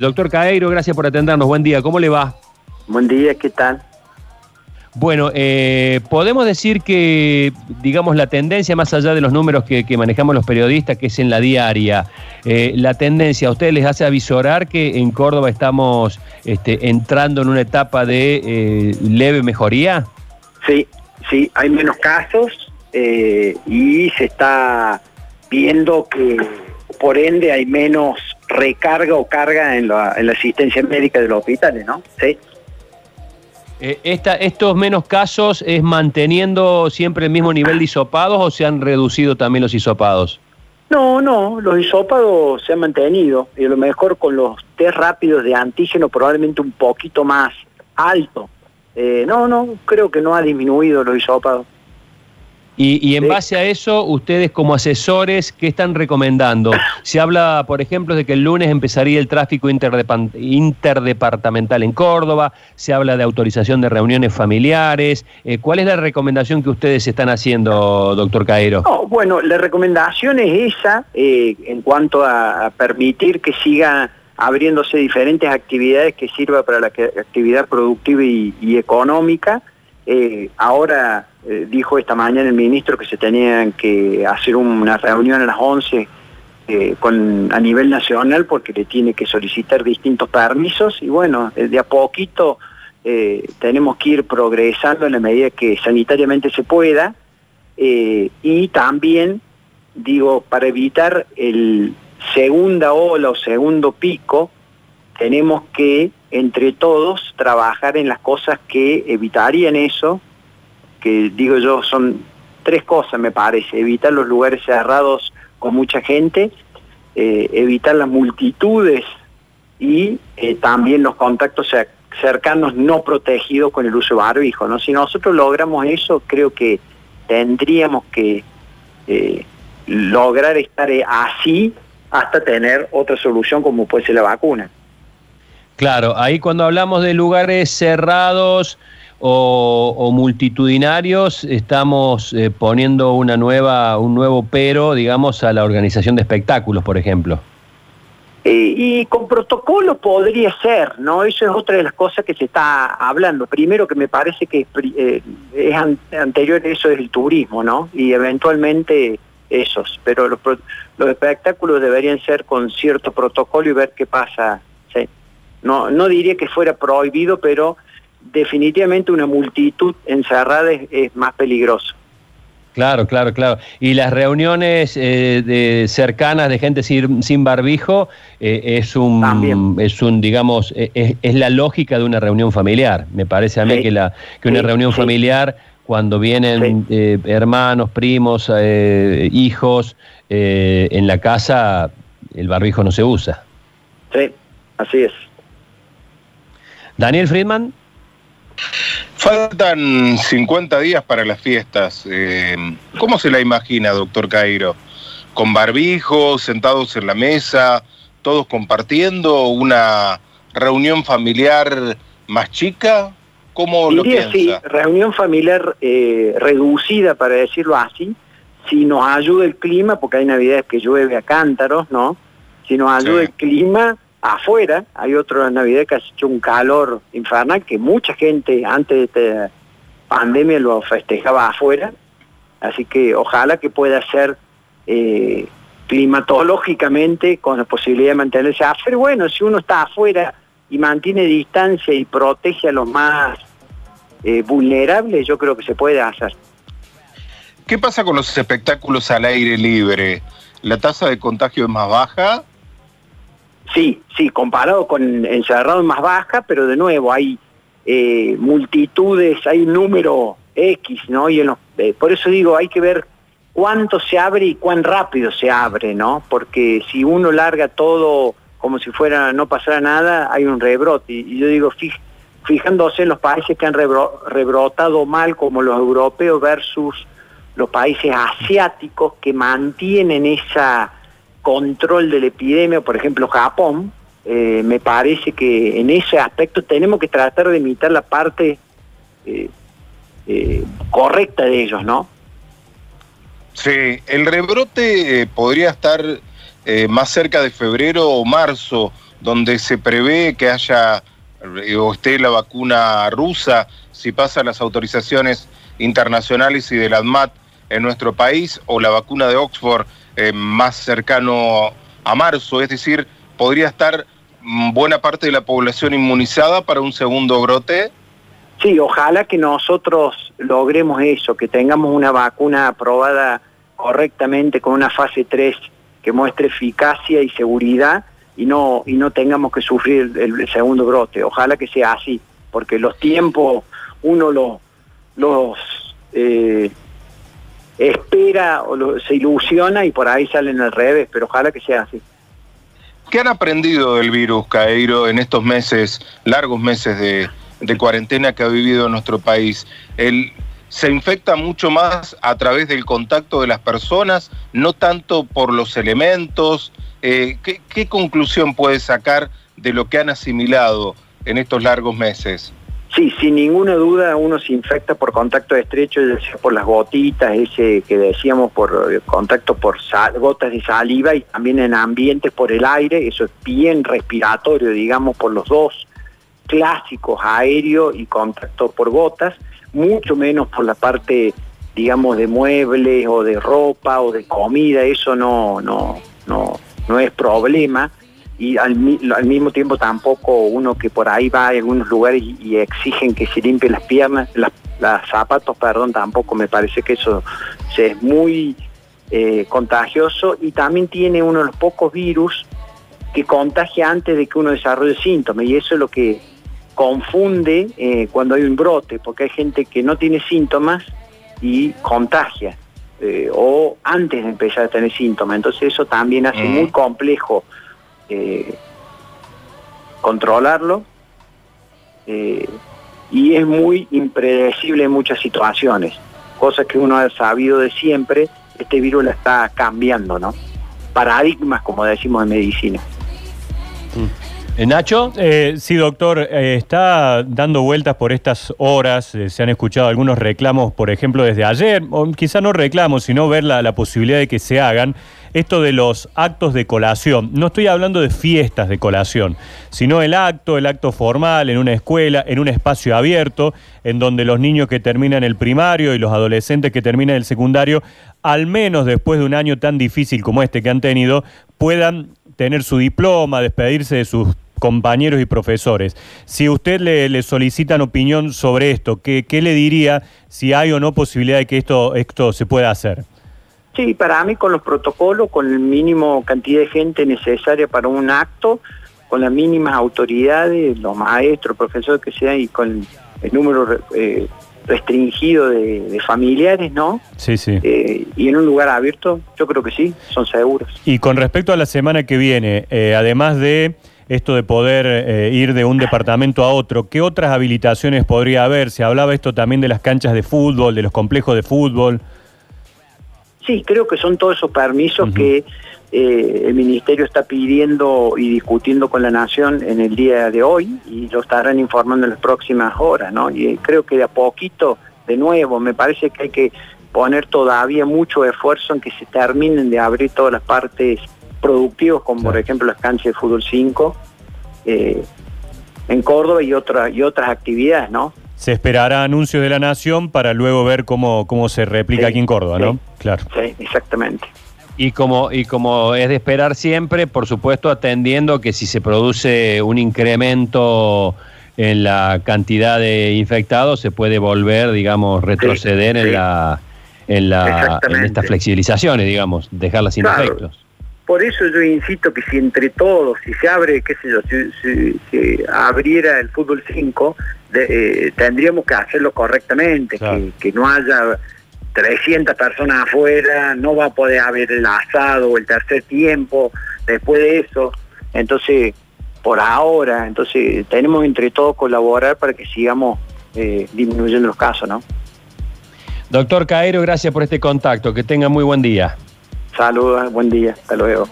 Doctor Caeiro, gracias por atendernos. Buen día, ¿cómo le va? Buen día, ¿qué tal? Bueno, eh, podemos decir que, digamos, la tendencia, más allá de los números que, manejamos los periodistas, que es en la diaria, eh, la tendencia a ustedes les hace avisorar que en Córdoba estamos este, entrando en una etapa de eh, leve mejoría. Sí, sí, hay menos casos y se está viendo que por ende hay menos recarga o carga en la, asistencia médica de los hospitales, ¿no? Sí. Eh, ¿Estos menos casos es manteniendo siempre el mismo nivel de hisopados o se han reducido también los hisopados? No, no, los hisopados se han mantenido y a lo mejor con los test rápidos de antígeno probablemente un poquito más alto. Eh, no, no, creo que no ha disminuido los hisopados. Y, en base a eso, ustedes como asesores, ¿qué están recomendando? Se habla, por ejemplo, de que el lunes empezaría el tráfico interdepartamental en Córdoba, se habla de autorización de reuniones familiares. Eh, ¿Cuál es la recomendación que ustedes están haciendo, doctor Caero? bueno, la recomendación es esa eh, en cuanto a, permitir que sigan abriéndose diferentes actividades que sirva para la actividad productiva y económica eh, ahora eh, dijo esta mañana el ministro que se tenían que hacer una reunión a las 11 eh, con, a nivel nacional porque le tiene que solicitar distintos permisos y bueno, de a poquito tenemos que ir progresando en la medida que sanitariamente se pueda y también, digo, para evitar el segunda ola o segundo pico, tenemos que entre todos trabajar en las cosas que evitarían eso, que digo yo son tres cosas me parece, evitar los lugares cerrados con mucha gente, eh, evitar las multitudes y eh, también los contactos cercanos no protegidos con el uso de barbijo. ¿no? Si nosotros logramos eso, creo que tendríamos que eh, lograr estar así hasta tener otra solución como puede ser la vacuna. Claro, ahí cuando hablamos de lugares cerrados o, multitudinarios, estamos eh, poniendo una nueva, un nuevo pero, digamos, a la organización de espectáculos, por ejemplo. y con protocolo podría ser, ¿no? Eso es otra de las cosas que se está hablando. Primero que me parece que eh, es anterior eso es el turismo, ¿no? Y eventualmente esos, pero los, los espectáculos deberían ser con cierto protocolo y ver qué pasa no, no diría que fuera prohibido, pero definitivamente una multitud encerrada es, más peligroso. Claro, claro, claro. Y las reuniones eh, de cercanas de gente sin, sin barbijo eh, es un, es un, digamos, e, es, la lógica de una reunión familiar. Me parece a mí que la que una reunión familiar cuando vienen eh, hermanos, primos, hijos en la casa, el barbijo no se usa. Sí, así es. Daniel Friedman. Faltan 50 días para las fiestas. Eh, ¿Cómo se la imagina, doctor Cairo? ¿Con barbijos, sentados en la mesa, todos compartiendo una reunión familiar más chica? ¿Cómo lo piensa? Sí, reunión familiar eh, reducida, para decirlo así. Si nos ayuda el clima, porque hay navidades que llueve a cántaros, ¿no? Si nos ayuda el clima, afuera, hay otro Navidad que ha hecho un calor infernal, que mucha gente antes de esta pandemia lo festejaba afuera, así que ojalá que pueda ser eh, climatológicamente con la posibilidad de mantenerse afuera. Bueno, si uno está afuera y mantiene distancia y protege a los más eh, vulnerables, yo creo que se puede hacer. ¿Qué pasa con los espectáculos al aire libre? ¿La tasa de contagio es más baja? Sí, sí, comparado con encerrado más baja, pero de nuevo hay eh, multitudes, hay un número X, ¿no? Y eh, por eso digo, hay que ver cuánto se abre y cuán rápido se abre, ¿no? Porque si uno larga todo como si fuera no pasara nada, hay un rebrote. Y, yo digo, fijándose en los países que han rebrotado mal, como los europeos versus los países asiáticos que mantienen esa control de la epidemia, por ejemplo Japón, eh, me parece que en ese aspecto tenemos que tratar de imitar la parte eh, eh, correcta de ellos, ¿no? Sí, el rebrote podría estar más cerca de febrero o marzo, donde se prevé que haya o esté la vacuna rusa, si pasa las autorizaciones internacionales y del ADMAT en nuestro país, o la vacuna de Oxford eh, más cercano a marzo, es decir, podría estar buena parte de la población inmunizada para un segundo brote. Sí, ojalá que nosotros logremos eso, que tengamos una vacuna aprobada correctamente con una fase 3 que muestre eficacia y seguridad y no, y no tengamos que sufrir el, segundo brote. Ojalá que sea así, porque los tiempos uno los, los eh, espera o se ilusiona y por ahí salen al revés, pero ojalá que sea así. ¿Qué han aprendido del virus, Cairo, en estos meses, largos meses de, cuarentena que ha vivido nuestro país? El, se infecta mucho más a través del contacto de las personas, no tanto por los elementos, eh, ¿qué, conclusión puede sacar de lo que han asimilado en estos largos meses? Sí, sin ninguna duda uno se infecta por contacto estrecho, ya sea por las gotitas, ese que decíamos por eh, contacto por gotas de saliva y también en ambientes por el aire, eso es bien respiratorio, digamos, por los dos clásicos, aéreo y contacto por gotas, mucho menos por la parte, digamos, de muebles o de ropa o de comida, eso no, no, no, no es problema y al, mismo tiempo tampoco uno que por ahí va a algunos lugares y, exigen que se limpien las piernas, las, zapatos, perdón, tampoco me parece que eso es muy eh, contagioso y también tiene uno de los pocos virus que contagia antes de que uno desarrolle síntomas y eso es lo que confunde eh, cuando hay un brote, porque hay gente que no tiene síntomas y contagia. Eh, o antes de empezar a tener síntomas. Entonces eso también hace muy complejo eh, controlarlo eh, y es muy impredecible en muchas situaciones. Cosas que uno ha sabido de siempre, este virus la está cambiando, ¿no? Paradigmas, como decimos en medicina. Mm. Eh, Nacho. Eh, sí, doctor, eh, está dando vueltas por estas horas, se han escuchado algunos reclamos, por ejemplo, desde ayer, o quizá no reclamos, sino ver la, posibilidad de que se hagan, esto de los actos de colación. No estoy hablando de fiestas de colación, sino el acto, el acto formal en una escuela, en un espacio abierto, en donde los niños que terminan el primario y los adolescentes que terminan el secundario, al menos después de un año tan difícil como este que han tenido, puedan tener su diploma, despedirse de sus compañeros y profesores. Si usted le, solicitan opinión sobre esto, ¿qué, le diría si hay o no posibilidad de que esto, esto se pueda hacer? Sí, para mí con los protocolos, con el mínimo cantidad de gente necesaria para un acto, con las mínimas autoridades, los maestros, profesores que sean y con el número eh, restringido de, familiares, ¿no? Sí, sí. Eh, y en un lugar abierto, yo creo que sí, son seguros. Y con respecto a la semana que viene, eh, además de esto de poder eh, ir de un departamento a otro, ¿qué otras habilitaciones podría haber? Se hablaba esto también de las canchas de fútbol, de los complejos de fútbol. Sí, creo que son todos esos permisos que eh, el Ministerio está pidiendo y discutiendo con la Nación en el día de hoy y lo estarán informando en las próximas horas, ¿no? Y creo que de a poquito, de nuevo, me parece que hay que poner todavía mucho esfuerzo en que se terminen de abrir todas las partes productivos, como por ejemplo las canchas de fútbol 5 eh, en Córdoba y, otra, y otras actividades, ¿no? Se esperará anuncios de la Nación para luego ver cómo, cómo se replica aquí en Córdoba, ¿no? Claro. Sí, exactamente. Y como, y como es de esperar siempre, por supuesto, atendiendo que si se produce un incremento en la cantidad de infectados, se puede volver, digamos, retroceder en la en la en estas flexibilizaciones, digamos, dejarlas sin efectos. Por eso yo insisto que si entre todos, si se abre, qué sé yo, si, abriera el fútbol 5, eh, tendríamos que hacerlo correctamente, que, no haya 300 personas afuera, no va a poder haber el asado o el tercer tiempo después de eso. Entonces, por ahora, entonces tenemos entre todos colaborar para que sigamos eh, disminuyendo los casos, ¿no? Doctor Caero, gracias por este contacto. Que tenga muy buen día. Saludos, buen día, hasta luego.